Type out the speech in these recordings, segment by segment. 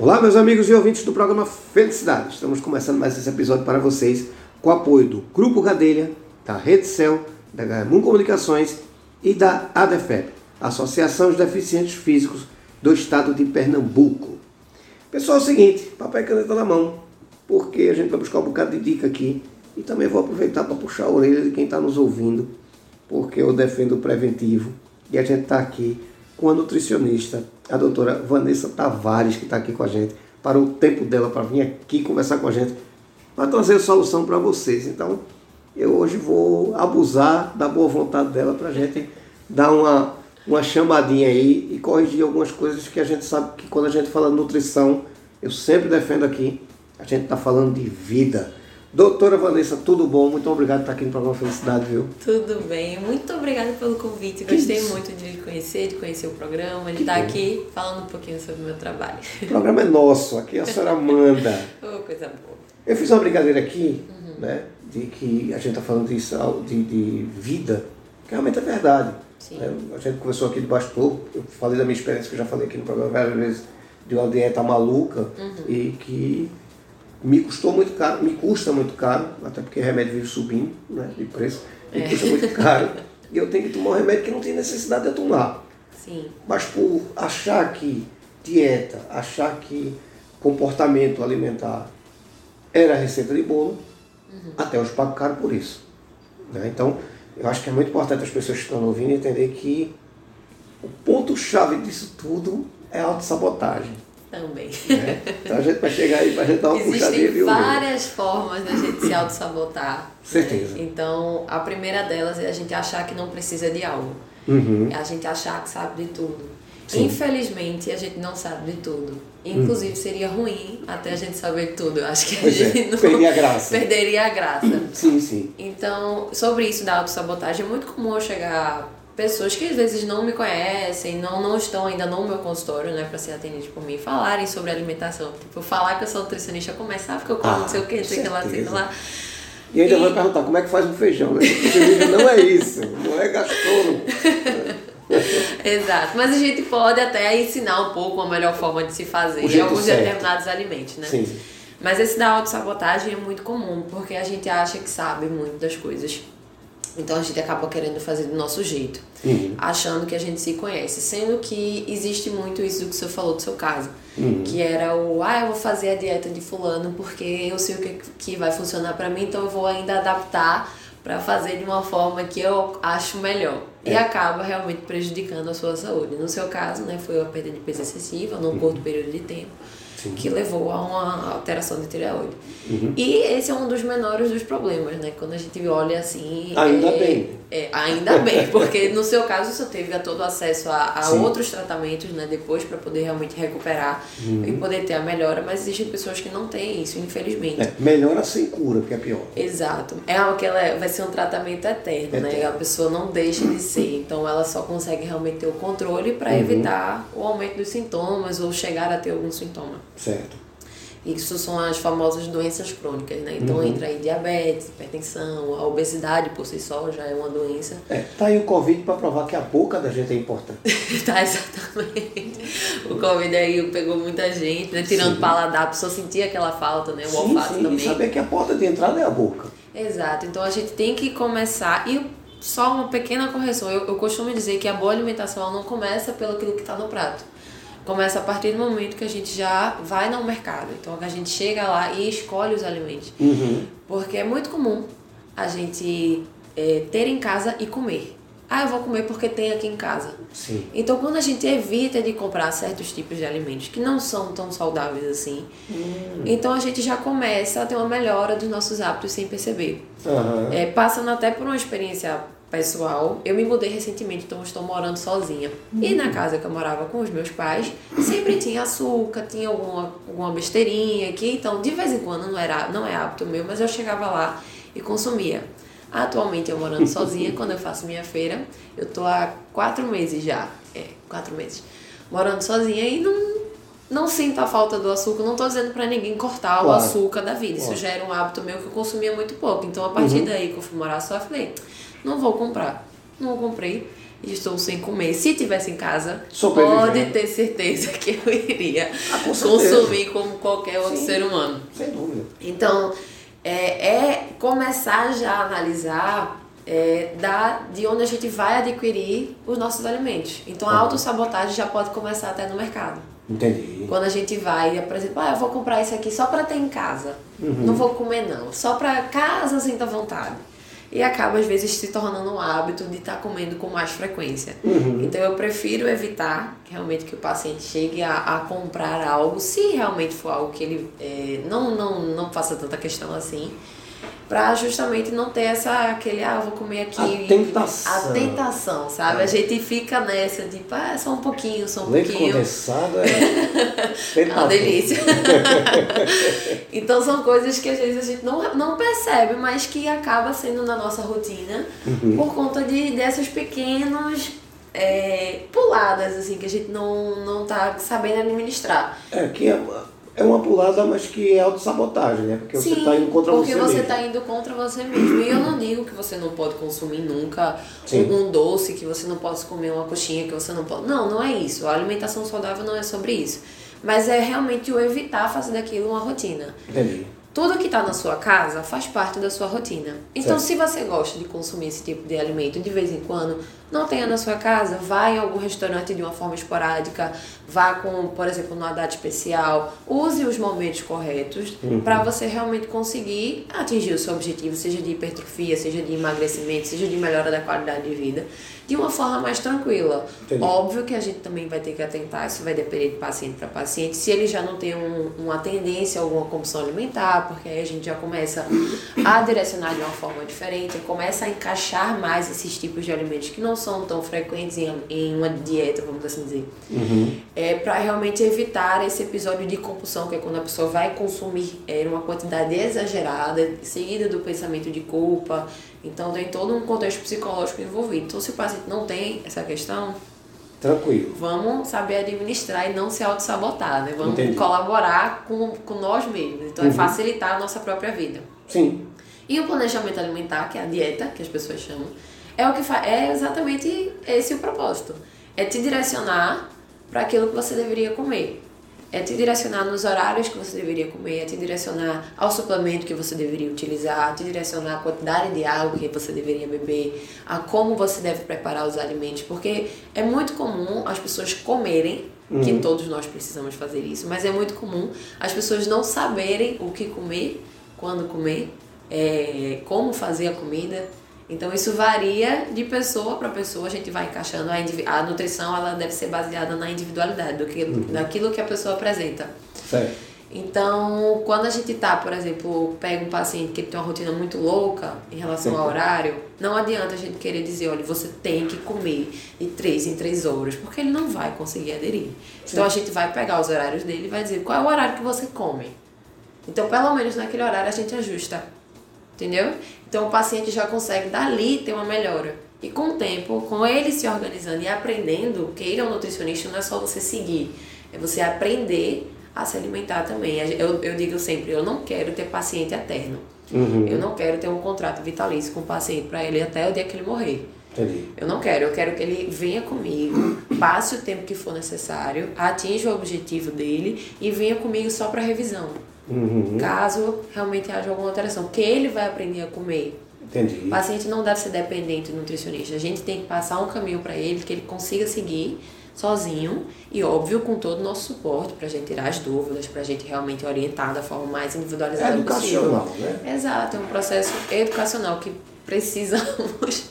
Olá, meus amigos e ouvintes do programa Felicidade. Estamos começando mais esse episódio para vocês com o apoio do Grupo Gadelha, da Rede Cel, da Gamun Comunicações e da ADEFEP, Associação dos Deficientes Físicos do Estado de Pernambuco. Pessoal, é o seguinte, papel e caneta na mão, porque a gente vai buscar um bocado de dica aqui e também vou aproveitar para puxar a orelha de quem está nos ouvindo, porque eu defendo o preventivo e a gente está aqui com a nutricionista, a doutora Vanessa Tavares, que está aqui com a gente, para o tempo dela para vir aqui conversar com a gente, para trazer solução para vocês. Então, eu hoje vou abusar da boa vontade dela para a gente dar uma, uma chamadinha aí e corrigir algumas coisas que a gente sabe que quando a gente fala nutrição, eu sempre defendo aqui, a gente está falando de vida. Doutora Vanessa, tudo bom? Muito obrigado por estar aqui no programa Felicidade, viu? Tudo bem, muito obrigada pelo convite. Gostei muito de conhecer, de conhecer o programa, de Que estar bom. aqui falando um pouquinho sobre o meu trabalho. O programa é nosso, aqui a senhora manda. Oh, coisa boa. Eu fiz uma brincadeira aqui, né, de que a gente está falando de, sal- de, de vida, que realmente é verdade. Sim. né? A gente conversou aqui de bastidor, eu falei da minha experiência que eu já falei aqui no programa várias vezes, de uma dieta maluca e que me custou muito caro, me custa muito caro, até porque remédio vive subindo né, de preço, me custa muito caro. E eu tenho que tomar um remédio que não tem necessidade de eu tomar. Sim, Mas por achar que dieta, achar que comportamento alimentar era receita de bolo, até hoje pago caro por isso. né? Então, eu acho que é muito importante as pessoas que estão ouvindo entender que o ponto-chave disso tudo é a autossabotagem. Também. Né? Então a gente vai chegar aí para a gente dar uma puxadinha Existem de várias formas da gente se auto-sabotar. Certeza. né? Então, a primeira delas é a gente achar que não precisa de algo. Uhum. É a gente achar que sabe de tudo. Sim. Infelizmente, a gente não sabe de tudo. Inclusive, seria ruim até a gente saber de tudo. Eu acho que a Pois é, gente não perderia a graça. perderia a graça. Sim, sim. Então, sobre isso da autossabotagem, é muito comum eu chegar pessoas que às vezes não me conhecem, não, não estão ainda no meu consultório, né, pra ser atendidos por mim, falarem sobre alimentação. Tipo, falar que eu sou nutricionista, começar, porque eu como Ah, não sei o que, não sei o que lá, sei lá. E ainda E- vai perguntar como é que faz um feijão, né? Não é isso, não é gastrônomo. Exato. Mas a gente pode até ensinar um pouco a melhor forma de se fazer alguns certo. determinados alimentos, né? Sim. Mas esse da autossabotagem é muito comum, porque a gente acha que sabe muito das coisas. Então a gente acaba querendo fazer do nosso jeito, Uhum. achando que a gente se conhece. Sendo que existe muito isso do que você falou do seu caso. Uhum. Que era o, ah, eu vou fazer a dieta de fulano porque eu sei o que, que vai funcionar pra mim, então eu vou ainda adaptar pra fazer de uma forma que eu acho melhor. E É. acaba realmente prejudicando a sua saúde. No seu caso, né, foi uma perda de peso excessiva num curto período de tempo Sim. que levou a uma alteração de tireoide. Uhum. E esse é um dos menores dos problemas, né? Quando a gente olha assim. Ainda é- bem. É, ainda bem, porque no seu caso você teve todo o acesso a, a outros tratamentos, né? Depois para poder realmente recuperar Uhum. e poder ter a melhora, mas existem pessoas que não têm isso, infelizmente. É, melhora sem cura, que é pior. Exato. É aquela, vai ser um tratamento eterno, né? Eterno. A pessoa não deixa de ser. Então ela só consegue realmente ter o controle para Uhum. evitar o aumento dos sintomas ou chegar a ter algum sintoma. Certo. Isso são as famosas doenças crônicas, né? Então Uhum. entra aí diabetes, hipertensão, a obesidade por si só já é uma doença. É, tá aí o Covid para provar que a boca da gente é importante. tá, exatamente. O Covid aí pegou muita gente, né? Tirando Sim. paladar, a pessoa sentia aquela falta, né? O sim, olfato sim, também. e saber que a porta de entrada é a boca. Exato, então a gente tem que começar. E só uma pequena correção: eu, eu costumo dizer que a boa alimentação não começa pelo aquilo que está no prato. Começa a partir do momento que a gente já vai no mercado. Então a gente chega lá e escolhe os alimentos. Uhum. Porque é muito comum a gente é, ter em casa e comer. Ah, eu vou comer porque tem aqui em casa. Sim. Então, quando a gente evita de comprar certos tipos de alimentos que não são tão saudáveis assim, Hum. então a gente já começa a ter uma melhora dos nossos hábitos sem perceber. Aham. É, passando até por uma experiência pessoal, eu me mudei recentemente, então estou morando sozinha. E na casa que eu morava com os meus pais, sempre tinha açúcar, tinha alguma, alguma besteirinha aqui, então de vez em quando não, era, não é hábito meu, mas eu chegava lá e consumia. Atualmente eu morando sozinha, quando eu faço minha feira, eu tô há quatro meses já, é, quatro meses, morando sozinha e não, não sinto a falta do açúcar, não tô dizendo pra ninguém cortar o Claro. açúcar da vida, isso Claro. já era um hábito meu que eu consumia muito pouco, então a partir daí que eu fui morar só, eu falei, não vou comprar, não comprei, e estou sem comer. Se tivesse em casa, pode ter certeza que eu iria Ah, com consumir como qualquer outro Sim. ser humano. Sem dúvida. Então, é, é começar já a analisar é, da, de onde a gente vai adquirir os nossos alimentos. Então, a Uhum. autossabotagem já pode começar até no mercado. Entendi. Quando a gente vai, por exemplo, ah, eu vou comprar isso aqui só para ter em casa. Uhum. Não vou comer não, só para casa sinta vontade. E acaba às vezes se tornando um hábito de estar comendo com mais frequência. Uhum. Então eu prefiro evitar realmente que o paciente chegue a, a comprar algo, se realmente for algo que ele é, não, não, não faça tanta questão assim, para justamente não ter essa aquele ah, vou comer aqui A tentação. a tentação, sabe? É. A gente fica nessa de ah, só um pouquinho, só um Leite pouquinho. condensado é. É uma delícia. então são coisas que às vezes a gente não, não percebe, mas que acaba sendo na nossa rotina Uhum. por conta de dessas pequenas é, puladas assim que a gente não, não tá sabendo administrar. É, que é uma, pulada, mas que é autossabotagem, né? Porque você Sim, está indo contra porque você você mesmo. está indo contra você mesmo. E eu não digo que você não pode consumir nunca Sim. um, um doce, que você não pode comer uma coxinha, que você não pode. Não, não é isso. A alimentação saudável não é sobre isso. Mas é realmente o evitar fazer daquilo uma rotina. Entendi. Tudo que está na sua casa faz parte da sua rotina. Então, Certo. se você gosta de consumir esse tipo de alimento de vez em quando, não tenha na sua casa, vá em algum restaurante de uma forma esporádica, vá com, por exemplo, numa data especial, use os momentos corretos para você realmente conseguir atingir o seu objetivo, seja de hipertrofia, seja de emagrecimento, seja de melhora da qualidade de vida, de uma forma mais tranquila. Entendi. Óbvio que a gente também vai ter que atentar, isso vai depender de paciente para paciente, se ele já não tem um- uma tendência alguma compulsão alimentar, porque aí a gente já começa a direcionar de uma forma diferente, começa a encaixar mais esses tipos de alimentos que não são tão frequentes em, em uma dieta, vamos assim dizer. É para realmente evitar esse episódio de compulsão, que é quando a pessoa vai consumir é, uma quantidade exagerada, seguida do pensamento de culpa. Então tem todo um contexto psicológico envolvido. Então se o paciente não tem essa questão, Tranquilo. vamos saber administrar e não se auto-sabotar, né? Vamos Entendi. colaborar com, com nós mesmos. Então é Uhum. facilitar a nossa própria vida. Sim. E o planejamento alimentar, que é a dieta, que as pessoas chamam, é o que faz, é exatamente esse o propósito. É te direcionar para aquilo que você deveria comer. É te direcionar nos horários que você deveria comer, é te direcionar ao suplemento que você deveria utilizar, te direcionar a quantidade de água que você deveria beber, a como você deve preparar os alimentos, porque é muito comum as pessoas comerem, que todos nós precisamos fazer isso, mas é muito comum as pessoas não saberem o que comer, quando comer, é, como fazer a comida. Então isso varia de pessoa para pessoa, a gente vai encaixando a, a nutrição, ela deve ser baseada na individualidade do que, daquilo que a pessoa apresenta. Certo. Então, quando a gente tá, por exemplo, pega um paciente que tem uma rotina muito louca em relação ao Sim. horário, não adianta a gente querer dizer, olha, você tem que comer de três em três horas, porque ele não vai conseguir aderir. Então a gente vai pegar os horários dele e vai dizer qual é o horário que você come. Então, pelo menos naquele horário a gente ajusta. Entendeu? Então o paciente já consegue dali ter uma melhora. E com o tempo, com ele se organizando e aprendendo, que ele é um nutricionista, não é só você seguir, é você aprender a se alimentar também. Eu, eu digo sempre, eu não quero ter paciente eterno. Uhum. Eu não quero ter um contrato vitalício com o paciente para ele até o dia que ele morrer. Entendi. Eu não quero, eu quero que ele venha comigo, passe o tempo que for necessário, atinja o objetivo dele e venha comigo só para revisão. Uhum. Caso realmente haja alguma alteração, porque ele vai aprender a comer. Entendi. O paciente não deve ser dependente do nutricionista. A gente tem que passar um caminho para ele que ele consiga seguir sozinho e, óbvio, com todo o nosso suporte para a gente tirar as dúvidas, para a gente realmente orientar da forma mais É individualizada educacional, possível. né? Exato, é um processo educacional que precisamos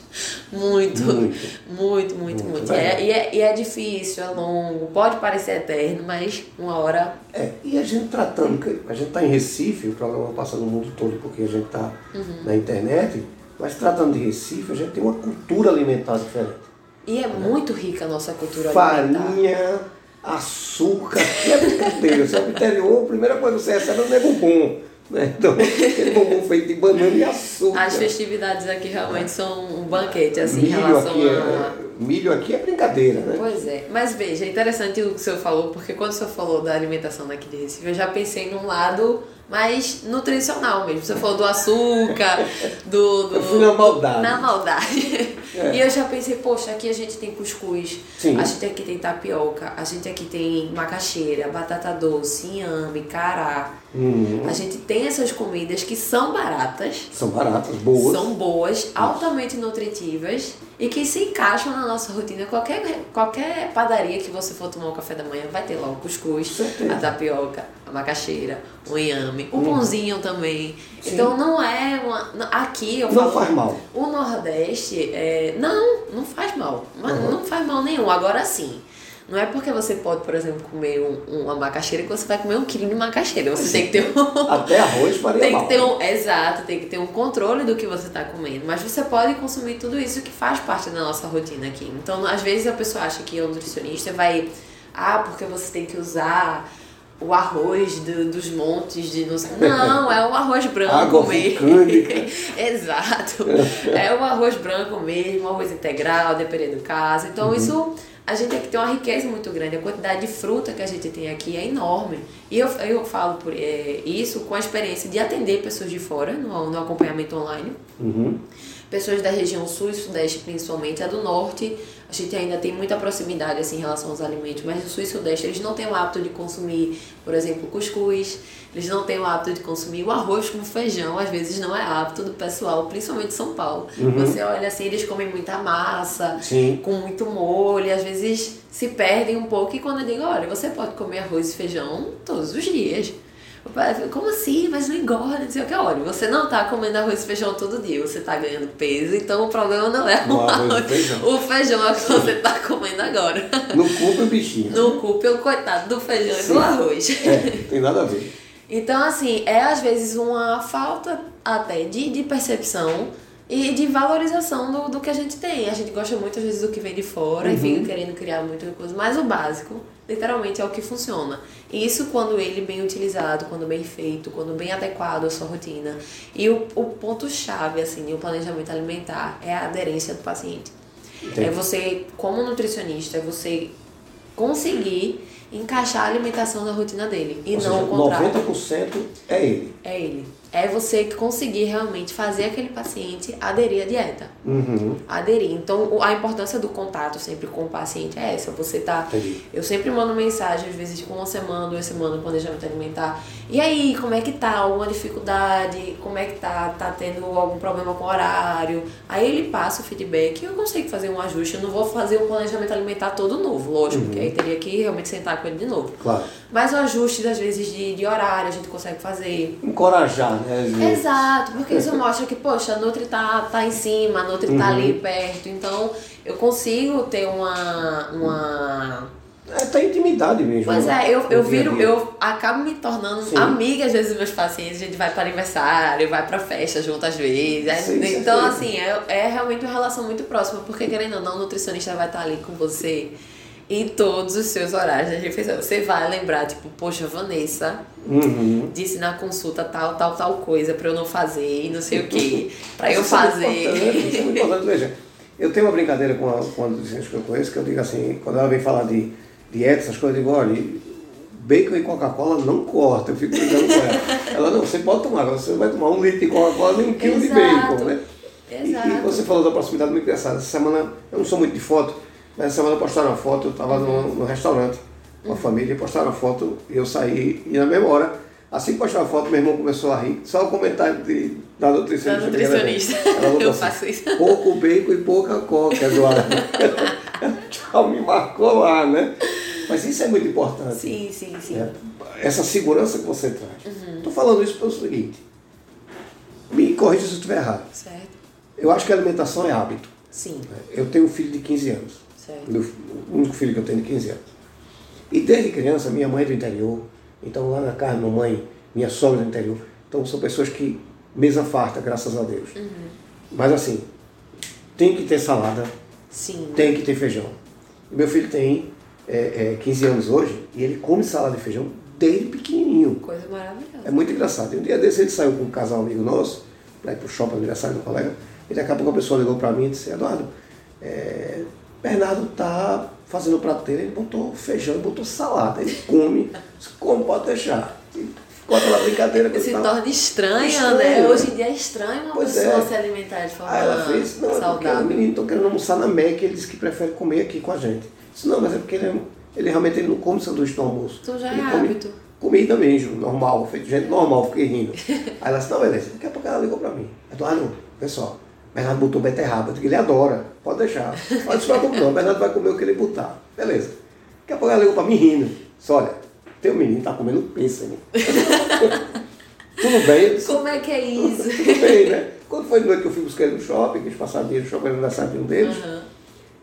muito, Muito. muito, muito, E, é. é, e, é, e é difícil, é longo, pode parecer eterno, mas uma hora É, e a gente tratando, a gente está em Recife, o programa passa no mundo todo porque a gente está Uhum. na internet, mas tratando de Recife, a gente tem uma cultura alimentar diferente. E é muito rica a nossa cultura alimentar. Farinha, açúcar, que é brincadeira. Você é interior, a primeira coisa que você recebe é um negombom. Né? Então, aquele bombom feito de banana e açúcar. As festividades aqui realmente são um banquete, assim, em milho, relação aqui a... é, milho aqui é brincadeira, né? Pois é, mas veja, é interessante o que o senhor falou, porque quando o senhor falou da alimentação daqui de Recife, eu já pensei num lado mais nutricional mesmo. Você falou do açúcar, do. do Eu fui na maldade. Na maldade. É. E eu já pensei, poxa, aqui a gente tem cuscuz, Sim. a gente aqui tem tapioca, a gente aqui tem macaxeira, batata doce, inhame, cará. Uhum. A gente tem essas comidas que são baratas. São baratas, boas. São boas, altamente nutritivas e que se encaixam na nossa rotina. Qualquer, qualquer padaria que você for tomar um café da manhã vai ter lá o cuscuz, Certeza. a tapioca, a macaxeira, o inhame, o uhum. pãozinho também. Sim. Então não é uma. Aqui eu Não falo, faz mal. O Nordeste, é, não, não faz mal. Uhum. Não faz mal nenhum. Agora sim. Não é porque você pode, por exemplo, comer um, uma macaxeira que você vai comer um quilo de macaxeira. Você tem que ter um. Até arroz faria tem mal. Que ter um, exato, tem que ter um controle do que você está comendo. Mas você pode consumir tudo isso que faz parte da nossa rotina aqui. Então, às vezes a pessoa acha que o nutricionista vai. Ah, porque você tem que usar o arroz do, dos montes de não é o arroz branco Água mesmo exato é o arroz branco mesmo arroz integral dependendo do caso então uhum. isso a gente tem que ter uma riqueza muito grande. A quantidade de fruta que a gente tem aqui é enorme. E eu, eu falo por é, isso com a experiência de atender pessoas de fora no, no acompanhamento online. Uhum. Pessoas da região sul e sudeste, principalmente, a do norte a gente ainda tem muita proximidade assim, em relação aos alimentos, mas no sul e sudeste eles não têm o hábito de consumir, por exemplo, cuscuz, eles não têm o hábito de consumir o arroz com feijão, às vezes não é hábito do pessoal, principalmente São Paulo. Uhum. Você olha assim, eles comem muita massa, Sim. com muito molho, às vezes se perdem um pouco, e quando eu digo, olha, você pode comer arroz e feijão todos os dias. Como assim? Mas não engorda, não sei o que. Olha, você não está comendo arroz e feijão todo dia, você está ganhando peso, então o problema não é o arroz. Feijão. O feijão é o que você está comendo agora. Não culpa o bichinho. Não culpa o coitado do feijão Sim. e do arroz. É, tem nada a ver. Então, assim, é às vezes uma falta até de, de percepção e de valorização do, do que a gente tem. A gente gosta muito, às vezes, do que vem de fora uhum. e fica querendo criar muita coisa, mas o básico, literalmente, é o que funciona. E isso quando ele bem utilizado, quando bem feito, quando bem adequado à sua rotina. E o, o ponto-chave, assim, o planejamento alimentar é a aderência do paciente. Entendi. É você, como nutricionista, é você conseguir encaixar a alimentação na rotina dele. E Ou não seja, o contrário. 90% é ele. É ele é você conseguir realmente fazer aquele paciente aderir à dieta. Uhum. Aderir. Então, a importância do contato sempre com o paciente é essa. Você tá. Entendi. Eu sempre mando mensagem, às vezes, com uma semana, duas semanas, planejamento alimentar. E aí, como é que tá? Alguma dificuldade? Como é que tá? Tá tendo algum problema com o horário? Aí ele passa o feedback e eu consigo fazer um ajuste. Eu não vou fazer o planejamento alimentar todo novo, lógico, uhum. porque aí teria que realmente sentar com ele de novo. Claro. Mas o ajuste, às vezes, de, de horário a gente consegue fazer. Encorajar, né? Exato, porque isso mostra que, poxa, a Nutri tá, tá em cima, a Nutri uhum. tá ali perto. Então, eu consigo ter uma. uma é, tá intimidade mesmo. Pois né? é, eu, eu viro, eu acabo me tornando Sim. amiga às vezes dos meus pacientes, a gente vai para aniversário, vai para festa junto às vezes. Sim, então, assim, é, é realmente uma relação muito próxima, porque querendo ou não, o nutricionista vai estar ali com você em todos os seus horários de refeição. Você vai lembrar, tipo, poxa, Vanessa uhum. disse na consulta tal, tal, tal coisa para eu não fazer e não sei o que, para eu fazer. É isso é muito importante. Veja, eu tenho uma brincadeira com a, com a nutricionista que eu conheço, que eu digo assim, quando ela vem falar de dieta, essas coisas, eu digo, olha, bacon e Coca-Cola não corta, eu fico brincando com ela. Ela, não, você pode tomar, você vai tomar um litro de Coca-Cola nem um quilo de bacon, né? Exato. E, e você falou da proximidade muito engraçada. Essa semana, eu não sou muito de foto, Nessa semana postaram uma foto, eu estava no, no, restaurante com a uhum. família, postaram a foto e eu saí e na mesma hora, assim que postaram a foto, meu irmão começou a rir. Só o comentário de, da nutricionista. Da nutricionista. Ela, ela eu assim, faço isso. Pouco bacon e pouca coca, Eduardo. Tchau, me marcou lá, né? Mas isso é muito importante. Sim, sim, sim. É, essa segurança que você traz. Estou uhum. falando isso pelo seguinte. Me corrija se eu estiver errado. Certo. Eu acho que a alimentação é hábito. Sim. Eu tenho um filho de 15 anos. Meu, o único filho que eu tenho de 15 anos. E desde criança, minha mãe é do interior, então lá na casa, minha mãe, minha sogra é do interior. Então são pessoas que mesa farta, graças a Deus. Uhum. Mas assim, tem que ter salada, Sim. tem que ter feijão. E meu filho tem é, é, 15 anos hoje e ele come salada de feijão desde pequenininho. Coisa maravilhosa. É muito engraçado. E um dia desse ele saiu com um casal amigo nosso, para ir pro shopping aniversário do colega, e daqui a pouco a pessoa ligou para mim e disse, Eduardo, é, Bernardo tá fazendo o prato dele, ele botou feijão, ele botou salada, ele come, come pode deixar. Com aquela brincadeira que Se tal. torna estranha, Estranho, né? Hoje em dia é estranho uma Pois pessoa é. se alimentar de forma Aí ela fez, não, é porque o saudável. menino está querendo almoçar na Mac, ele disse que prefere comer aqui com a gente. Disse, não, mas é porque ele, ele realmente ele não come sanduíche no almoço. Então já ele é hábito. Comida mesmo, normal, feito gente normal, fiquei rindo. Aí ela disse, não, beleza, daqui a pouco ela ligou pra mim. Eu disse, ah não, pessoal, Bernardo botou beterraba, eu digo, ele adora, pode deixar. Pode se preocupe não, Bernardo vai comer o que ele botar. Beleza. Daqui a pouco ela ligou pra mim rindo. Disse, olha, teu menino tá comendo pêssego. Tudo bem, eu disse, Como é que é isso? tudo bem, né? Quando foi de noite que eu fui buscar ele no shopping, quis passar dinheiro no shopping, aniversário de um deles, Aham.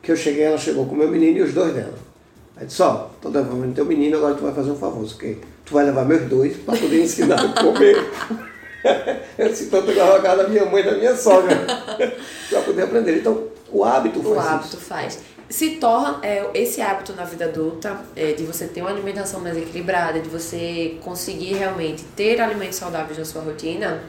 que eu cheguei, ela chegou com o meu menino e os dois dela. Aí disse, ó, tô levando teu menino, agora tu vai fazer um favor, ok? Tu vai levar meus dois para poder ensinar a comer. eu disse, tu leva a casa da minha mãe e da minha sogra, para poder aprender. Então, o hábito O faz hábito isso. faz. Se torna é, esse hábito na vida adulta, é, de você ter uma alimentação mais equilibrada, de você conseguir realmente ter alimentos saudáveis na sua rotina,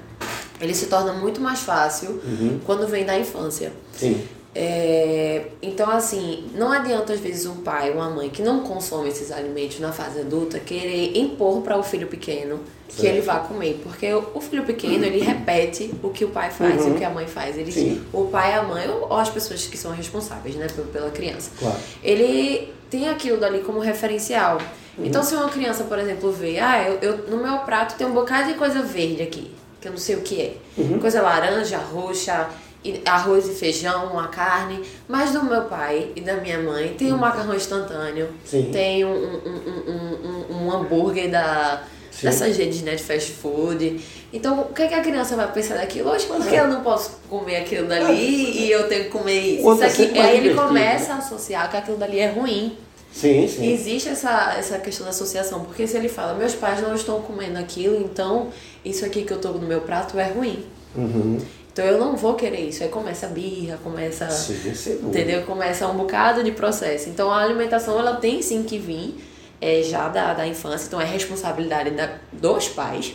ele se torna muito mais fácil Uhum. quando vem da infância. Sim, É, então, assim, não adianta às vezes um pai ou uma mãe que não consome esses alimentos na fase adulta querer impor para o filho pequeno que Certo. ele vá comer. Porque o, filho pequeno, ele repete o que o pai faz e Uhum. o que a mãe faz. Ele, Sim. o pai, a mãe ou, ou as pessoas que são responsáveis né, pela- criança. claro. Ele tem aquilo dali como referencial. Uhum. Então, se uma criança, por exemplo, vê, ah, eu, eu- no meu prato tem um bocado de coisa verde aqui, que eu não sei o que é. Uhum. Coisa laranja, roxa, e arroz e feijão, uma carne. Mas do meu pai e da minha mãe tem um macarrão instantâneo, Sim. tem um, um, um, um, um- hambúrguer da, Sim. dessas redes né, de fast food. Então, o que, é que a criança vai pensar daquilo? Hoje, Pois porque é. eu não posso comer aquilo dali e eu tenho que comer isso. Isso é aqui, mais aí ele começa a associar que aquilo dali é ruim. Sim, sim. Existe essa, essa questão da associação, porque se ele fala, meus pais não estão comendo aquilo, então isso aqui que eu tô no meu prato é ruim. Uhum. Então eu não vou querer isso. Aí começa a birra, começa. Sim. Entendeu? Começa um bocado de processo. Então a alimentação ela tem sim que vir é, já da, da infância, então é responsabilidade da, dos pais.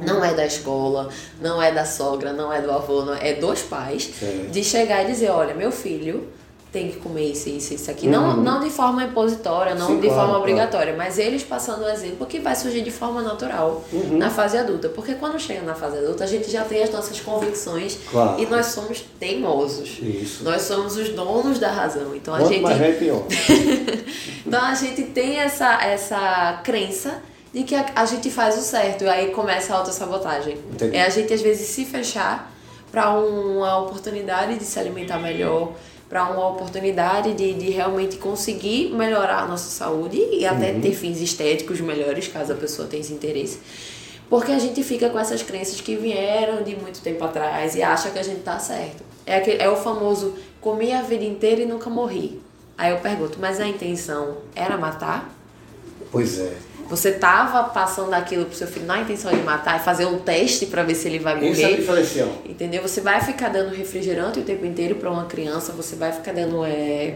Não é da escola, não é da sogra, não é do avô, não é, é dos pais. Certo. De chegar e dizer, olha, meu filho tem que comer isso, isso, isso aqui. Não, Uhum. não de forma impositória, não Sim, de claro, forma claro. obrigatória, mas eles passando o exemplo que vai surgir de forma natural Uhum. na fase adulta. Porque quando chega na fase adulta, a gente já tem as nossas convicções Claro. e nós somos teimosos. Isso. Nós somos os donos da razão. Então a Quanto gente, mais velho, pior. então a gente tem essa, essa crença de que a, a gente faz o certo. E aí começa a autossabotagem. Entendi. É a gente às vezes se fechar para uma oportunidade de se alimentar melhor, para uma oportunidade de, de realmente conseguir melhorar a nossa saúde e até ter fins estéticos melhores, caso a pessoa tenha esse interesse. Porque a gente fica com essas crenças que vieram de muito tempo atrás e acha que a gente tá certo. É, aquele, é o famoso comi a vida inteira e nunca morri. Aí eu pergunto, mas a intenção era matar? Pois é. Você tava passando aquilo pro seu filho na intenção de matar e fazer um teste para ver se ele vai Esse é o morrer? diferencial. Entendeu? Você vai ficar dando refrigerante o tempo inteiro para uma criança, você vai ficar dando é,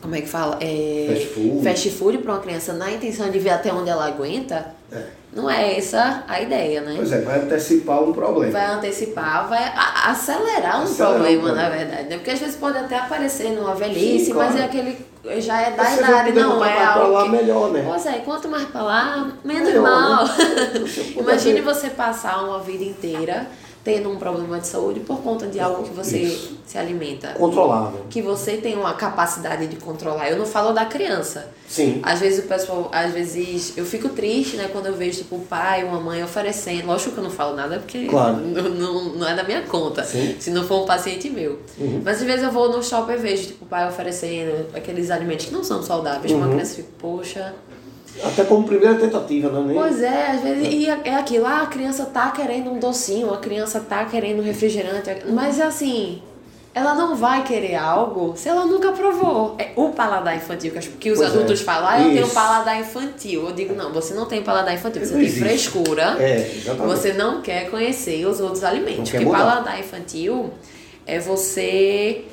como é que fala? É, Fast food. fast food para uma criança na intenção de ver até onde ela aguenta. É. Não é essa a ideia, né? Pois é, vai antecipar um problema. Vai antecipar, vai acelerar um Acelerar um problema, problema. na verdade. Né? Porque às vezes pode até aparecer numa velhice, Sim, mas claro. é aquele. Já é da Você vai idade, não é mais pra algo. lá que- melhor, né? Pois é, quanto mais pra lá, menos Melhor, mal. né? Imagine você passar uma vida inteira tendo um problema de saúde por conta de algo que você Isso. se alimenta. Controlável. Que você tem uma capacidade de controlar. Eu não falo da criança. Sim. Às vezes o pessoal, às vezes eu fico triste, né, quando eu vejo tipo um pai, uma mãe oferecendo. Lógico que eu não falo nada porque Claro. não, não, não é da minha conta. Sim. Se não for um paciente meu. Uhum. Mas às vezes eu vou no shopping e vejo tipo o pai oferecendo aqueles alimentos que não são saudáveis Uhum. uma criança fico, poxa. Até como primeira tentativa, né? Nem... Pois é, às vezes e é é aquilo, ah, a criança tá querendo um docinho, a criança tá querendo um refrigerante, mas assim, ela não vai querer algo se ela nunca provou. É o paladar infantil que, que os Pois é. adultos falam, ah, eu tenho Isso. paladar infantil. Eu digo, não, você não tem paladar infantil, você Não tem existe. frescura. É, exatamente. Você não quer conhecer os outros alimentos. Não Porque mudar. paladar infantil é você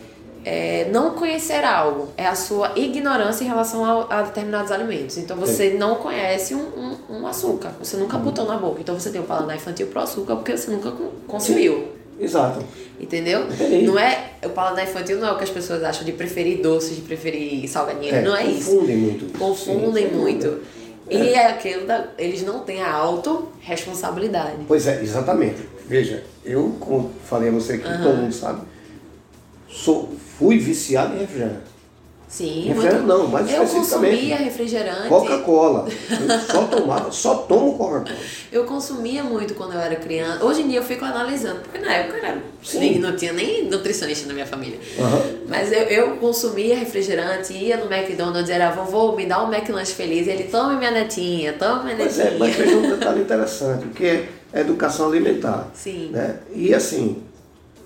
é, não conhecer algo. É a sua ignorância em relação ao- a, determinados alimentos. Então você não conhece um, um, um açúcar. Você nunca Uhum. botou na boca. Então você tem o paladar infantil pro açúcar porque você nunca con- consumiu. Exato. Entendeu? Entendi. Não é. O paladar infantil não é o que as pessoas acham de preferir doces, de preferir salgadinho. não é isso Confundem muito. confundem Sim, muito. E é aquilo da, eles não têm a autorresponsabilidade. Pois é, exatamente. Veja, eu, como falei a você aqui, todo mundo sabe, sou, fui viciado em refrigerante. Sim, Refrigerante não, mais eu especificamente. consumia refrigerante. Coca-Cola. Eu só tomava, só tomo Coca-Cola. Eu consumia muito quando eu era criança. Hoje em dia eu fico analisando, porque na época eu era, Sim. não tinha nem nutricionista na minha família. Aham. Mas eu, eu consumia refrigerante, ia no McDonald's, era vovô, me dá um McLanche feliz. Ele, tome minha netinha, tome minha Pois netinha. é, mas veja um detalhe interessante, que é educação alimentar. Sim. Né? E assim,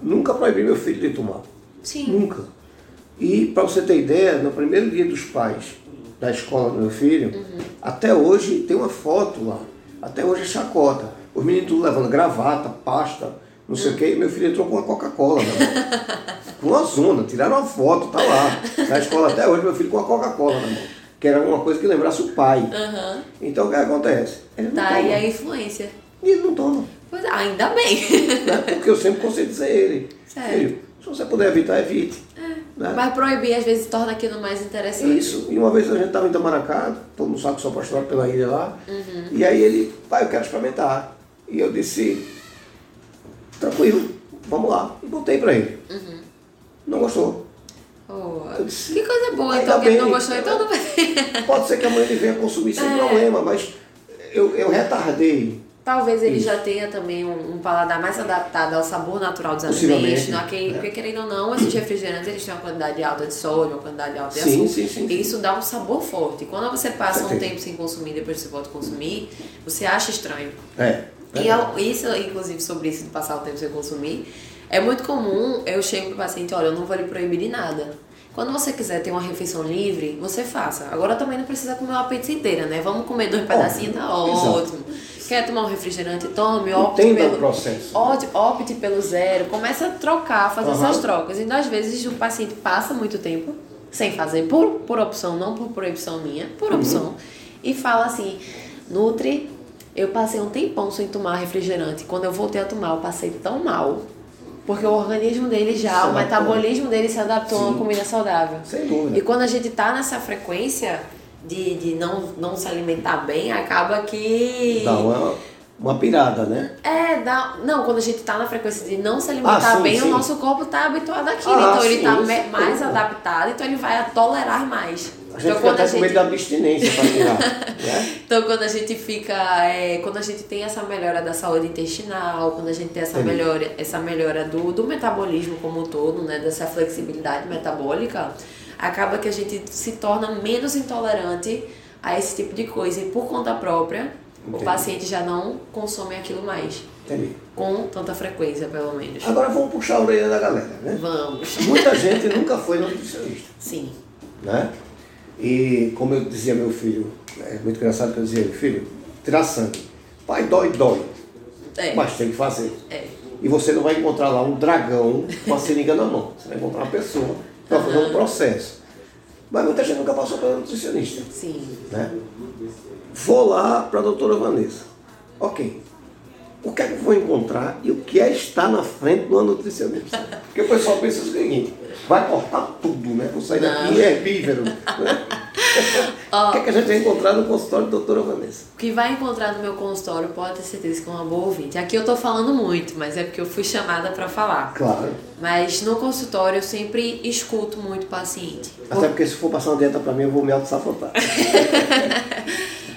nunca proibi meu filho de tomar. Sim. Nunca. E para você ter ideia, no primeiro dia dos pais da escola do meu filho, Uhum. até hoje tem uma foto lá. Até hoje é chacota. Os meninos tudo levando gravata, pasta, não sei o quê, e meu filho entrou com uma Coca-Cola na mão. com uma zona, tiraram uma foto, tá lá. Na escola até hoje, meu filho com uma Coca-Cola na mão. Que era uma coisa que lembrasse o pai. Aham. Então o que acontece? Ele não Tá toma. aí a influência. E ele não toma. Pois é, ainda bem. né? Porque eu sempre conscientizei ele. Certo. Filho, se você puder evitar, evite. Né? Mas proibir às vezes torna aquilo mais interessante. Isso. E uma vez a gente estava em Tamaracá, todo mundo sabe que sou apaixonado pela ilha lá. Uhum. E aí ele, pai, eu quero experimentar. E eu disse, tranquilo, vamos lá. E botei para ele. Uhum. Não gostou. Oh, disse, que coisa boa, então, que ele não gostou, então não vai. Pode ser que amanhã ele venha consumir sem É. problema, mas eu, eu retardei. Talvez ele Isso. já tenha também um, um paladar mais adaptado ao sabor natural dos alimentos, naquele, né? porque querendo ou não, esses refrigerantes eles têm uma quantidade alta de sódio, uma quantidade alta de Sim, açúcar. sim, sim, sim. E isso dá um sabor forte. Quando você passa um tempo sem consumir, depois você volta a consumir, você acha estranho. É. E eu- isso, inclusive, sobre isso de passar o tempo sem consumir, é muito comum eu chego pro paciente, olha, eu não vou lhe proibir de nada. Quando você quiser ter uma refeição livre, você faça. Agora também não precisa comer uma pizza inteira, né? Vamos comer dois pedacinhos, tá Exato. Quer tomar um refrigerante? Tome, opte Entenda o pelo, processo. opte, opte pelo zero. Começa a trocar, fazer Aham. essas trocas. E às vezes o paciente passa muito tempo sem fazer, por, por opção, não por proibição minha, por Uhum. opção. E fala assim, Nutri, eu passei um tempão sem tomar refrigerante. Quando eu voltei a tomar, eu passei tão mal. Porque o organismo dele já, Se o adaptou. metabolismo dele se adaptou a uma Sim. comida saudável. Sem dúvida. E quando a gente tá nessa frequência de, de não, não se alimentar bem, acaba que. Dá uma, uma pirada, né? É, dá. Não, quando a gente tá na frequência de não se alimentar Ah, sim, bem, sim. o nosso corpo tá habituado àquilo. Ah, então ele sim, tá sim. me- mais adaptado, então ele vai tolerar mais. A gente então, quando a até com medo gente, da abstinência para tirar. né? então quando a gente fica. é, quando a gente tem essa melhora da saúde intestinal, quando a gente tem essa Entendi. melhora, essa melhora do, do metabolismo como um todo, né? Dessa flexibilidade metabólica, acaba que a gente se torna menos intolerante a esse tipo de coisa. E por conta própria, o Entendi. paciente já não consome aquilo mais. Entendi. Com tanta frequência, pelo menos. Agora vamos puxar a orelha da galera, né? Vamos. Muita gente nunca foi nutricionista, Sim. né? E como eu dizia meu filho, é muito engraçado que eu dizia, filho, tirar sangue. Pai, dói, dói, É. mas tem que fazer. É. E você não vai encontrar lá um dragão com a seringa na mão. Você vai encontrar uma pessoa para fazer um processo. Mas muita gente nunca passou pela nutricionista. Sim. né? Vou lá para a doutora Vanessa. Ok. O que é que eu vou encontrar e o que é estar na frente de uma nutricionista? Porque o pessoal pensa o seguinte, vai cortar tudo, né? Vou sair daqui Não. herbívoro. Né? O que é que a gente vai encontrar no consultório doutora Vanessa? O que vai encontrar no meu consultório pode ter certeza que é uma boa ouvinte. Aqui eu tô falando muito, mas é porque eu fui chamada para falar. Claro. Mas no consultório eu sempre escuto muito o paciente. Até porque se for passar uma dieta para mim, eu vou me auto-sabotar.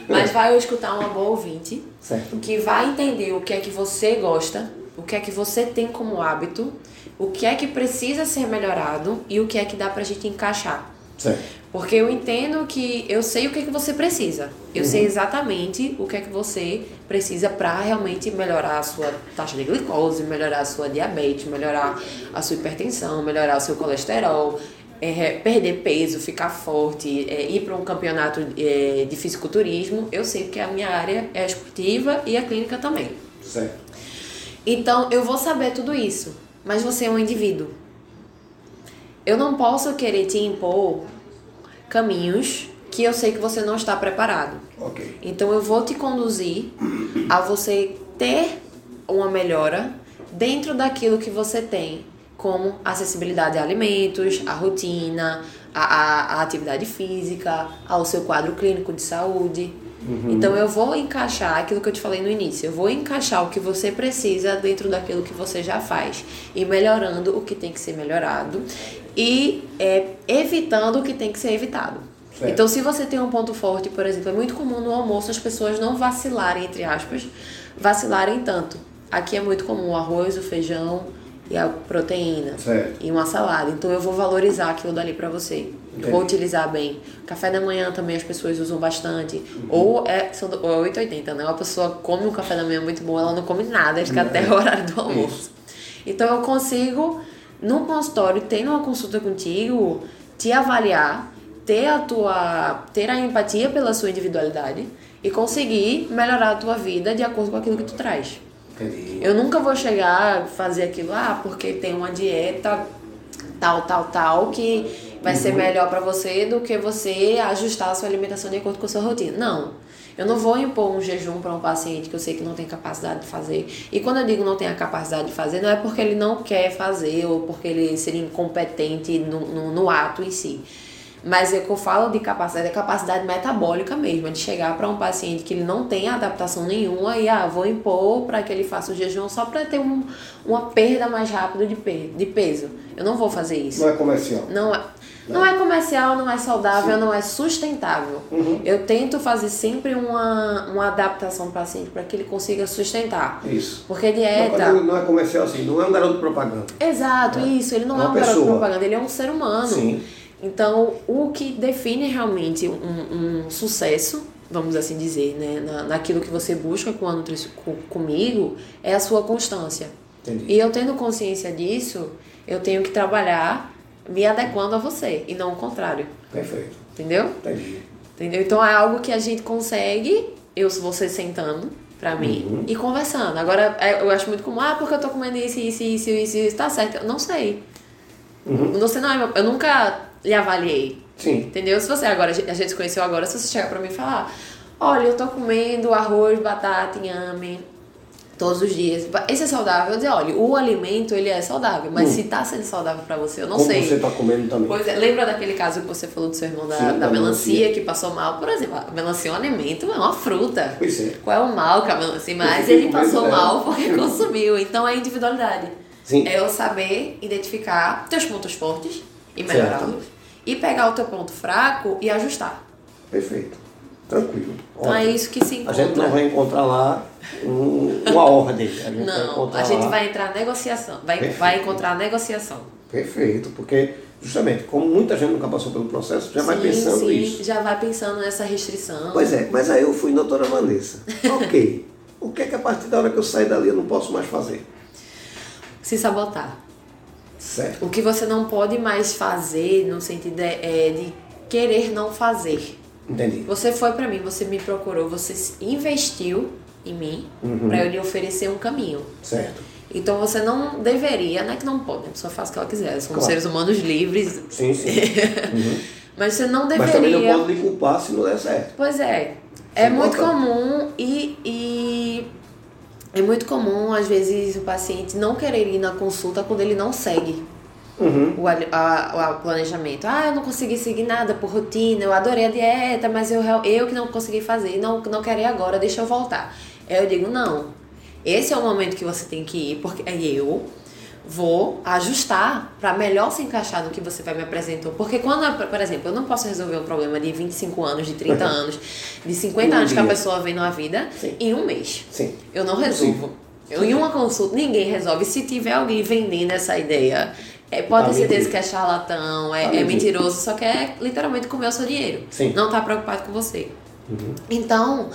Mas vai eu escutar uma boa ouvinte Certo? que vai entender o que é que você gosta, o que é que você tem como hábito, o que é que precisa ser melhorado e o que é que dá pra gente encaixar. Certo. Porque eu entendo que eu sei o que, é que você precisa. Eu sei exatamente o que é que você precisa para realmente melhorar a sua taxa de glicose, melhorar a sua diabetes, melhorar a sua hipertensão, melhorar o seu colesterol, é, perder peso, ficar forte, é, ir para um campeonato é, de fisiculturismo. Eu sei que a minha área é a esportiva e a clínica também. Certo. Então eu vou saber tudo isso, mas você é um indivíduo. Eu não posso querer te impor caminhos que eu sei que você não está preparado. Ok. Então eu vou te conduzir a você ter uma melhora dentro daquilo que você tem, como acessibilidade a alimentos, a rotina, a, a, a atividade física, ao seu quadro clínico de saúde. Então eu vou encaixar aquilo que eu te falei no início, eu vou encaixar o que você precisa dentro daquilo que você já faz e melhorando o que tem que ser melhorado e é, evitando o que tem que ser evitado. Certo. Então, se você tem um ponto forte, por exemplo, é muito comum no almoço as pessoas não vacilarem, entre aspas, vacilarem tanto. Aqui é muito comum o arroz, o feijão e a proteína. Certo. E uma salada. Então, eu vou valorizar aquilo dali pra você. Entendi. Vou utilizar bem. Café da manhã também as pessoas usam bastante. Uhum. Ou é, são, do- ou é 880, né? Uma pessoa come um café da manhã muito bom, ela não come nada, fica até o horário do almoço. Então, eu consigo, no consultório, tendo uma consulta contigo, te avaliar, ter a tua ter a empatia pela sua individualidade e conseguir melhorar a tua vida de acordo com aquilo que tu traz. Entendi. Eu nunca vou chegar a fazer aquilo, ah, porque tem uma dieta tal, tal, tal, que vai ser melhor pra você do que você ajustar a sua alimentação de acordo com a sua rotina. Não. Eu não vou impor um jejum para um paciente que eu sei que não tem capacidade de fazer. E quando eu digo não tem a capacidade de fazer, não é porque ele não quer fazer ou porque ele seria incompetente no, no, no ato em si. Mas é que eu falo de capacidade, é capacidade metabólica mesmo, é de chegar para um paciente que ele não tem adaptação nenhuma e ah, vou impor para que ele faça o jejum só para ter um, uma perda mais rápida de, pe de peso. Eu não vou fazer isso. Não é comercial. Não é, não é comercial, não é saudável, não é sustentável. Uhum. Eu tento fazer sempre uma, uma adaptação para o paciente para que ele consiga sustentar. Isso. Porque Não, dieta. quando ele não é comercial assim, não é um garoto propaganda. Exato, isso. Ele não É é, um garoto pessoa. propaganda, ele é um ser humano. Sim. Então, o que define realmente um, um sucesso, vamos assim dizer, né, na, naquilo que você busca com a nutri com, comigo, é a sua constância. Entendi. E eu tendo consciência disso, eu tenho que trabalhar me adequando a você e não o contrário. Perfeito. Entendeu? Entendi. Entendeu? Então é algo que a gente consegue, eu você sentando pra mim Uhum. e conversando. Agora, é, eu acho muito comum, ah, porque eu tô comendo isso, isso, isso, isso, isso, tá certo. Eu não sei. Uhum. Não é meu- Eu nunca lhe avaliei. Sim. Entendeu? Se você agora, a gente se conheceu agora, se você chegar pra mim e falar, olha, eu tô comendo arroz, batata, inhame todos os dias. Esse é saudável? Eu dizer, olha, o alimento ele é saudável, mas Hum. se tá sendo saudável pra você, eu não Como sei. você está comendo também. Pois é, lembra daquele caso que você falou do seu irmão da, Sim, da, da melancia, melancia. que passou mal? Por exemplo, a melancia é um alimento, é uma fruta. Pois é. Qual é o mal que a melancia? Mas ele passou dela. mal porque consumiu. Então é individualidade. Sim. É eu saber identificar teus pontos fortes e melhorá-los. E pegar o teu ponto fraco e ajustar. Perfeito. Tranquilo. Então é isso que se A encontra. gente não vai encontrar lá um- uma ordem. A gente vai Não, encontrar a gente lá- vai entrar negociação. Vai, Perfeito. vai encontrar negociação. Perfeito, porque justamente, como muita gente nunca passou pelo processo, já vai Sim, pensando sim, isso. Já vai pensando nessa restrição. Pois é, mas aí eu fui doutora Vanessa. ok. O que é que a partir da hora que eu sair dali eu não posso mais fazer? Se sabotar. Certo. O que você não pode mais fazer, no sentido é de querer não fazer. Entendi. Você foi pra mim, você me procurou, você investiu em mim Uhum. pra eu lhe oferecer um caminho. Certo. Então você não deveria, não é que não pode, a pessoa faz o que ela quiser, somos Claro. seres humanos livres, Sim, sim. Uhum. mas você não Mas também deveria. não pode lhe culpar se não der certo. Pois é. É é muito comum e, e é muito comum, às vezes, o paciente não querer ir na consulta quando ele não segue Uhum. o, a- o planejamento. Ah, eu não consegui seguir nada por rotina, eu adorei a dieta, mas eu, eu que não consegui fazer, não, não quero ir agora, deixa eu voltar. Aí eu digo, não, esse é o momento que você tem que ir, porque eu vou ajustar para melhor se encaixar no que você vai me apresentar. Porque quando, eu- por exemplo, eu não posso resolver um problema de 25 anos, de 30 anos, de 50 Em um anos que a dia. pessoa vem na vida Sim. em um mês. Sim. Eu não resolvo. Eu, em uma consulta, ninguém resolve. Se tiver alguém vendendo essa ideia, é, pode Tá ter certeza mentindo. que é charlatão, é, Tá é mentiroso, só quer literalmente comer o seu dinheiro. Sim. Não tá preocupado com você. Uhum. Então,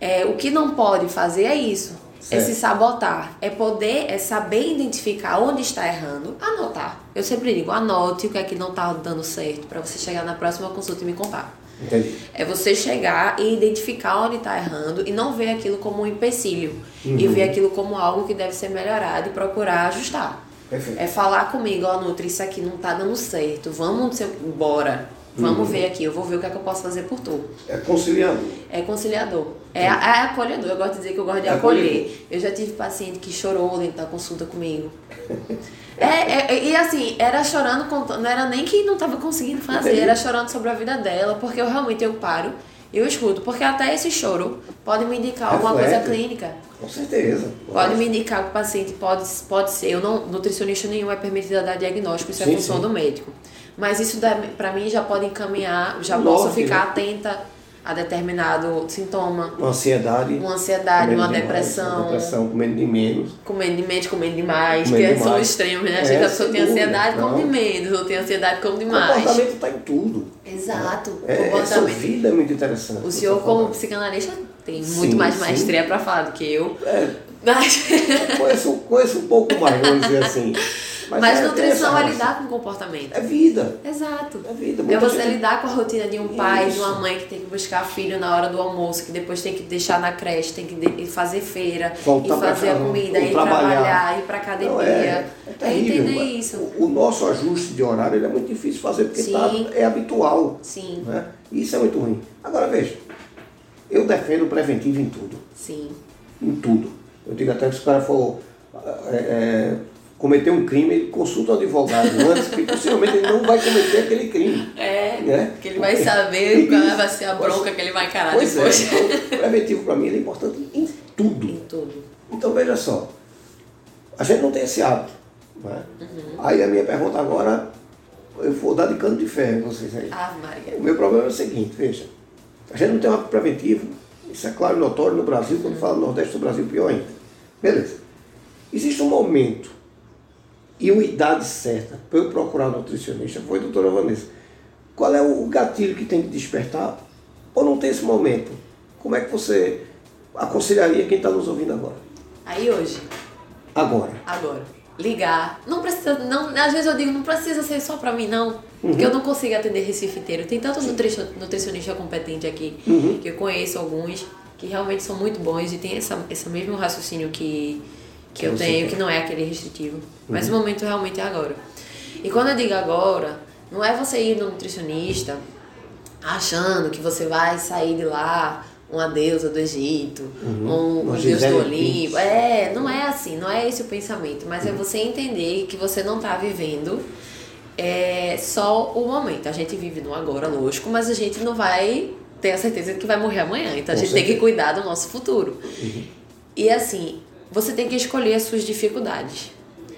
é, o que não pode fazer é isso. É Certo. se sabotar. É poder, é saber identificar onde está errando, anotar. Eu sempre digo, anote o que é que não tá dando certo para você chegar na próxima consulta e me contar. Entendi. É você chegar e identificar onde está errando e não ver aquilo como um empecilho. E Uhum. ver aquilo como algo que deve ser melhorado e procurar ajustar. Perfeito. É falar comigo, ó, Nutri, isso aqui não tá dando certo. Vamos, seu- bora. Vamos Uhum. ver aqui, eu vou ver o que é que eu posso fazer por tu. É conciliador. É conciliador. É, é acolhedor. Eu gosto de dizer que eu gosto de É acolher. acolhedor. Eu já tive paciente que chorou dentro da consulta comigo. É, é, e assim, era chorando, não era nem que não tava conseguindo fazer, era chorando sobre a vida dela, porque eu realmente eu paro eu escuto, porque até esse choro pode me indicar alguma coisa Reflete. clínica. Com certeza. Pode me indicar que o paciente pode, pode ser. Eu não, nutricionista nenhum é permitido dar diagnóstico, isso Sim, é função sim. do médico. Mas isso para mim já pode encaminhar, já Norte, posso ficar né? atenta a determinado sintoma, Uma ansiedade. uma ansiedade, uma demais, depressão, Uma depressão, comendo de menos. comendo de menos, comendo demais, Comendo que são demais. extremos, né? É, A gente a pessoa tem ansiedade, dúvida, come de não. menos, ou tem ansiedade, come O demais. comportamento está em tudo. Exato, o É, essa comportamento. vida é muito interessante. O senhor, como psicanalista, tem muito Sim, mais sim. maestria para falar do que eu. É, Mas, conheço, conheço um pouco mais, vamos dizer assim. mas é- nutrição é é lidar com comportamento. É vida. Exato. É vida. É Muita você gente- lidar com a rotina de um pai, de Isso. uma mãe que tem que buscar filho na hora do almoço, que depois tem que deixar na creche, tem que de- fazer feira, Voltar e fazer a comida, ir trabalhar. trabalhar, ir pra academia. Não, é, é terrível. entender isso. O, o nosso ajuste de horário ele é muito difícil de fazer porque tá, é habitual. Sim, Né? Isso é muito ruim. Agora veja, eu defendo o preventivo em tudo. sim. Em tudo. Eu digo até que se o cara for é, é, cometer um crime, ele consulta um advogado antes, que possivelmente ele não vai cometer aquele crime. É, Né? que ele vai saber qual vai ser a bronca que ele vai encarar Pois depois. é, então, preventivo para mim ele é importante em tudo. em tudo. Então veja só, a gente não tem esse hábito. Né? Uhum. Aí a minha pergunta agora, eu vou dar de cano de ferro em vocês aí. Ave Maria. O meu problema é o seguinte, veja, a gente não tem um hábito preventivo, isso é claro e notório no Brasil, quando fala no Nordeste do Brasil, pior ainda. Beleza. Existe um momento e uma idade certa para eu procurar nutricionista, foi a doutora Vanessa. Qual é o gatilho que tem que despertar? Ou não tem esse momento? Como é que você aconselharia quem está nos ouvindo agora? Aí hoje, Agora. agora, ligar. Não precisa, não, às vezes eu digo, não precisa ser só pra mim, não. Porque eu não consigo atender Recife inteiro. Tem tanto nutricio- nutricionista competente aqui, que eu conheço alguns, que realmente são muito bons e tem essa, esse mesmo raciocínio que, que eu tenho, que não é aquele restritivo. Mas o momento realmente é agora. E quando eu digo agora, não é você ir no nutricionista achando que você vai sair de lá uma deusa do Egito, um, um Uma deus do Olimpo. É, não é assim, não é esse o pensamento, mas é você entender que você não está vivendo é, só o momento. A gente vive no agora, lógico, mas a gente não vai ter a certeza de que vai morrer amanhã. Então a Com gente tem que certeza. cuidar do nosso futuro. E assim, você tem que escolher as suas dificuldades.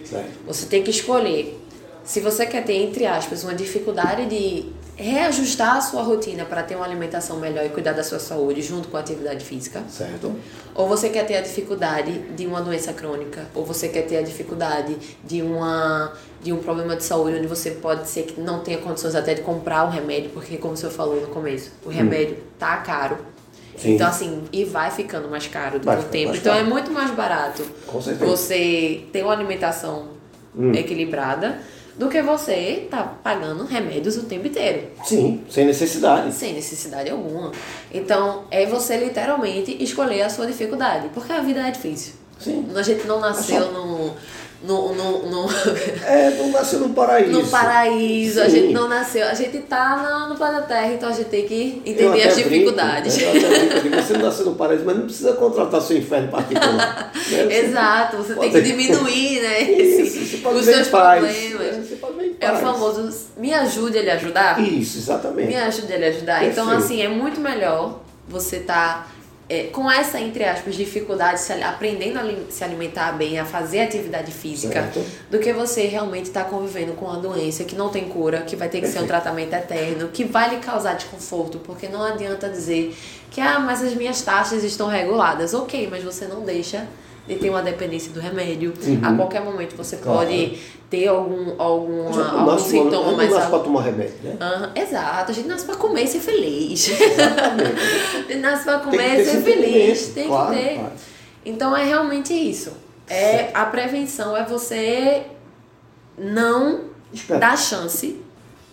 Certo. Você tem que escolher se você quer ter, entre aspas, uma dificuldade de reajustar a sua rotina para ter uma alimentação melhor e cuidar da sua saúde junto com a atividade física. Certo. Ou você quer ter a dificuldade de uma doença crônica, ou você quer ter a dificuldade de uma de um problema de saúde onde você pode ser que não tenha condições até de comprar o remédio, porque como o senhor falou no começo, o remédio tá caro. Sim. Então assim, e vai ficando mais caro com o tempo. Então caro. é muito mais barato você ter uma alimentação equilibrada do que você tá pagando remédios o tempo inteiro Sim, sem necessidade. sem necessidade alguma. Então, é você literalmente escolher a sua dificuldade, porque a vida é difícil. Sim. A gente não nasceu só- no, no, no, no, É, não nasceu num paraíso. no paraíso, a Sim. gente não nasceu, a gente tá na- no planeta Terra, então a gente tem que entender as brinco, dificuldades. eu até brinco, digo, você não nasceu no paraíso, mas não precisa contratar seu inferno particular. né? Exato, você tem que diminuir, né, Isso, esse- você pode os seus paz, problemas. né? Você pode ver em É o famoso me ajude a lhe ajudar. Isso, exatamente. Me ajude a lhe ajudar. Então, Perfeito. assim, é muito melhor você estar com essa, entre aspas, dificuldade, se aprendendo a ali- se alimentar bem, a fazer atividade física, Certo. do que você realmente estar convivendo com uma doença que não tem cura, que vai ter que ser um Perfeito. tratamento eterno, que vai lhe causar desconforto, porque não adianta dizer que, ah, mas as minhas taxas estão reguladas. Ok, mas você não deixa de ter uma dependência do remédio. A qualquer momento você Uhum. Claro. pode ter algum, A gente algum nasce, sintoma não, não mais nasce para tomar remédio, né? Aham, exato, a gente nasce pra comer e ser feliz. A gente nasce Tem comer e ser feliz. Tem claro, que ter. claro. Então é realmente isso. É, a prevenção é você não Espera. dar chance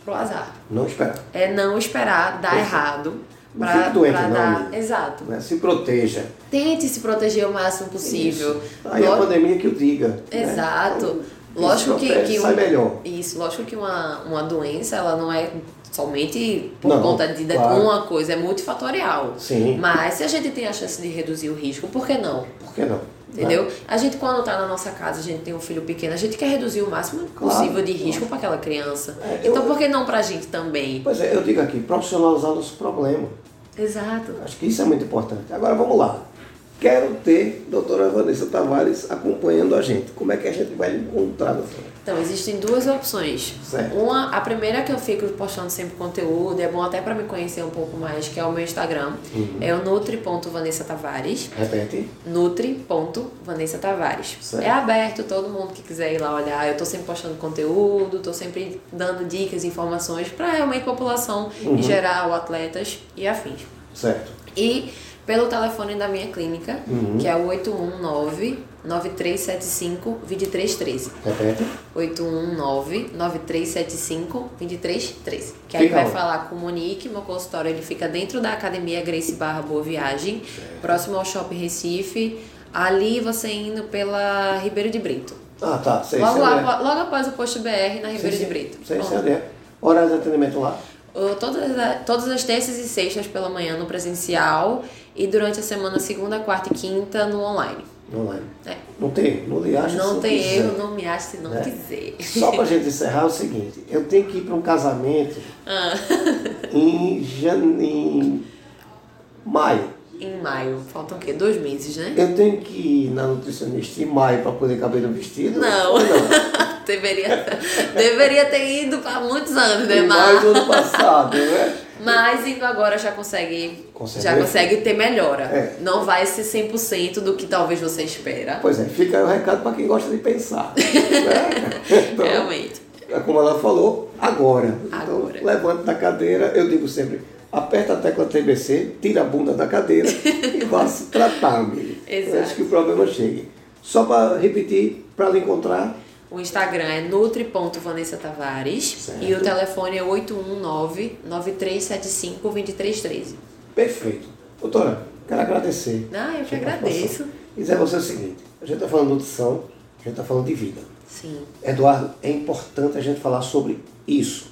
pro azar. Não esperar. É não esperar dar Perfeito. errado. Não Pra, fique doente, não, dar. Exato. Né? Se proteja. Tente se proteger o máximo possível. Isso. Aí a pandemia que o diga. né? Exato. Então, quem Lógico que, protege que sai um- melhor. Isso, lógico que uma, uma doença ela não é somente por Não, conta de, de claro. uma coisa, é multifatorial. Sim. Mas se a gente tem a chance de reduzir o risco, por que não? Por que não? Entendeu? A gente, quando tá na nossa casa, a gente tem um filho pequeno, a gente quer reduzir o máximo Claro, possível de claro. risco para aquela criança. É, eu- então, por que não pra gente também? Pois é, eu digo aqui, profissionalizar nosso problema. Exato. Acho que isso é muito importante. Agora vamos lá. Quero ter a doutora Vanessa Tavares acompanhando a gente. Como é que a gente vai encontrar, doutora? Então, existem duas opções. Certo. Uma, a primeira é que eu fico postando sempre conteúdo, é bom até para me conhecer um pouco mais, que é o meu Instagram. Uhum. É o nutri.vanessa Tavares. Repete. Nutri.vanessa Tavares. Certo. É aberto, todo mundo que quiser ir lá olhar. Eu tô sempre postando conteúdo, tô sempre dando dicas, informações para realmente população Uhum. em geral, atletas e afins. Certo. E pelo telefone da minha clínica, Uhum. que é o 819 9375 2313. Repete. 819-9375-2313. Que aí vai falar com o Monique, meu consultório ele fica dentro da Academia Grace Barra Boa Viagem, próximo ao Shopping Recife. Ali você indo pela Ribeiro de Brito. Ah, tá. Sei, Logo, sei onde é. logo após o posto BR na Ribeiro de Brito. Sei, sei é. Horário de atendimento lá? Todas, todas as terças e sextas pela manhã no presencial e durante a semana segunda, quarta e quinta no online. Online. É. Não tem? Não acha se Não tem quiser. erro, não me ache se não É. quiser. Só pra gente encerrar é o seguinte, eu tenho que ir para um casamento Ah, em, jane... em maio. em maio, faltam o quê? Dois meses, né? Eu tenho que ir na nutricionista em maio para poder caber no vestido? Não. Não? deveria, deveria ter ido há muitos anos, né? Maio do ano passado, né? Mas indo agora já consegue, Consegue? já consegue ter melhora. É. Não vai ser 100% do que talvez você espera. Pois é, fica aí o recado para quem gosta de pensar. né? Então, Realmente. é como ela falou, agora. Então, Agora. levante da cadeira, eu digo sempre, aperta a tecla TBC, tira a bunda da cadeira e vá se tratar, amigo. Exato. Antes que o problema chegue. Só para repetir, para lhe encontrar, O Instagram é nutri.vanessa Tavares Certo. e o telefone é 819-9375-2313. perfeito. Doutora, quero agradecer. Ah, eu que agradeço. E dizer a você o seguinte, a gente está falando de nutrição, a gente está falando de vida. Sim, Eduardo, é importante a gente falar sobre isso.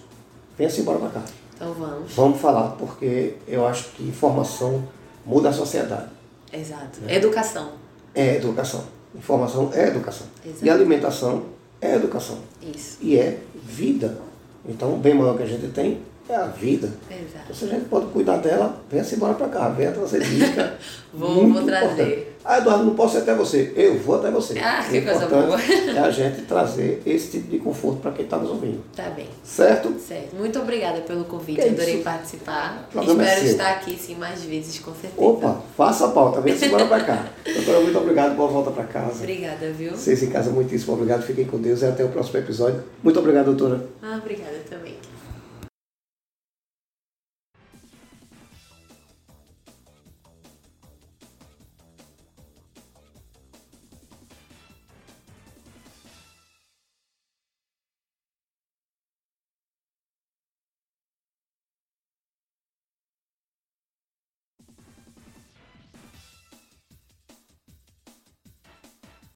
Venha-se embora para cá. então vamos. Vamos falar, porque eu acho que informação muda a sociedade. Exato. Né? Educação. É educação. Informação é educação. Exato. E alimentação é educação. Isso. E é vida. Então, o bem maior que a gente tem é a vida. Exato. Então, se a gente pode cuidar dela, venha-se embora para cá. Venha trazer dica. Vou- vou trazer. importante. Ah, Eduardo, não posso ir até você. Eu vou até você. Ah, que coisa boa. É a gente trazer esse tipo de conforto para quem está nos ouvindo. Tá bem. Certo? Certo. Muito obrigada pelo convite. Que Adorei participar. É Espero seu. estar aqui sim mais vezes, com certeza. Opa, faça a pauta. Venha-se embora para cá. Doutora, muito obrigado. Boa volta para casa. Obrigada, viu? Vocês em casa, muitíssimo obrigado. Fiquem com Deus e até o próximo episódio. Muito obrigado, doutora. Ah, obrigada também.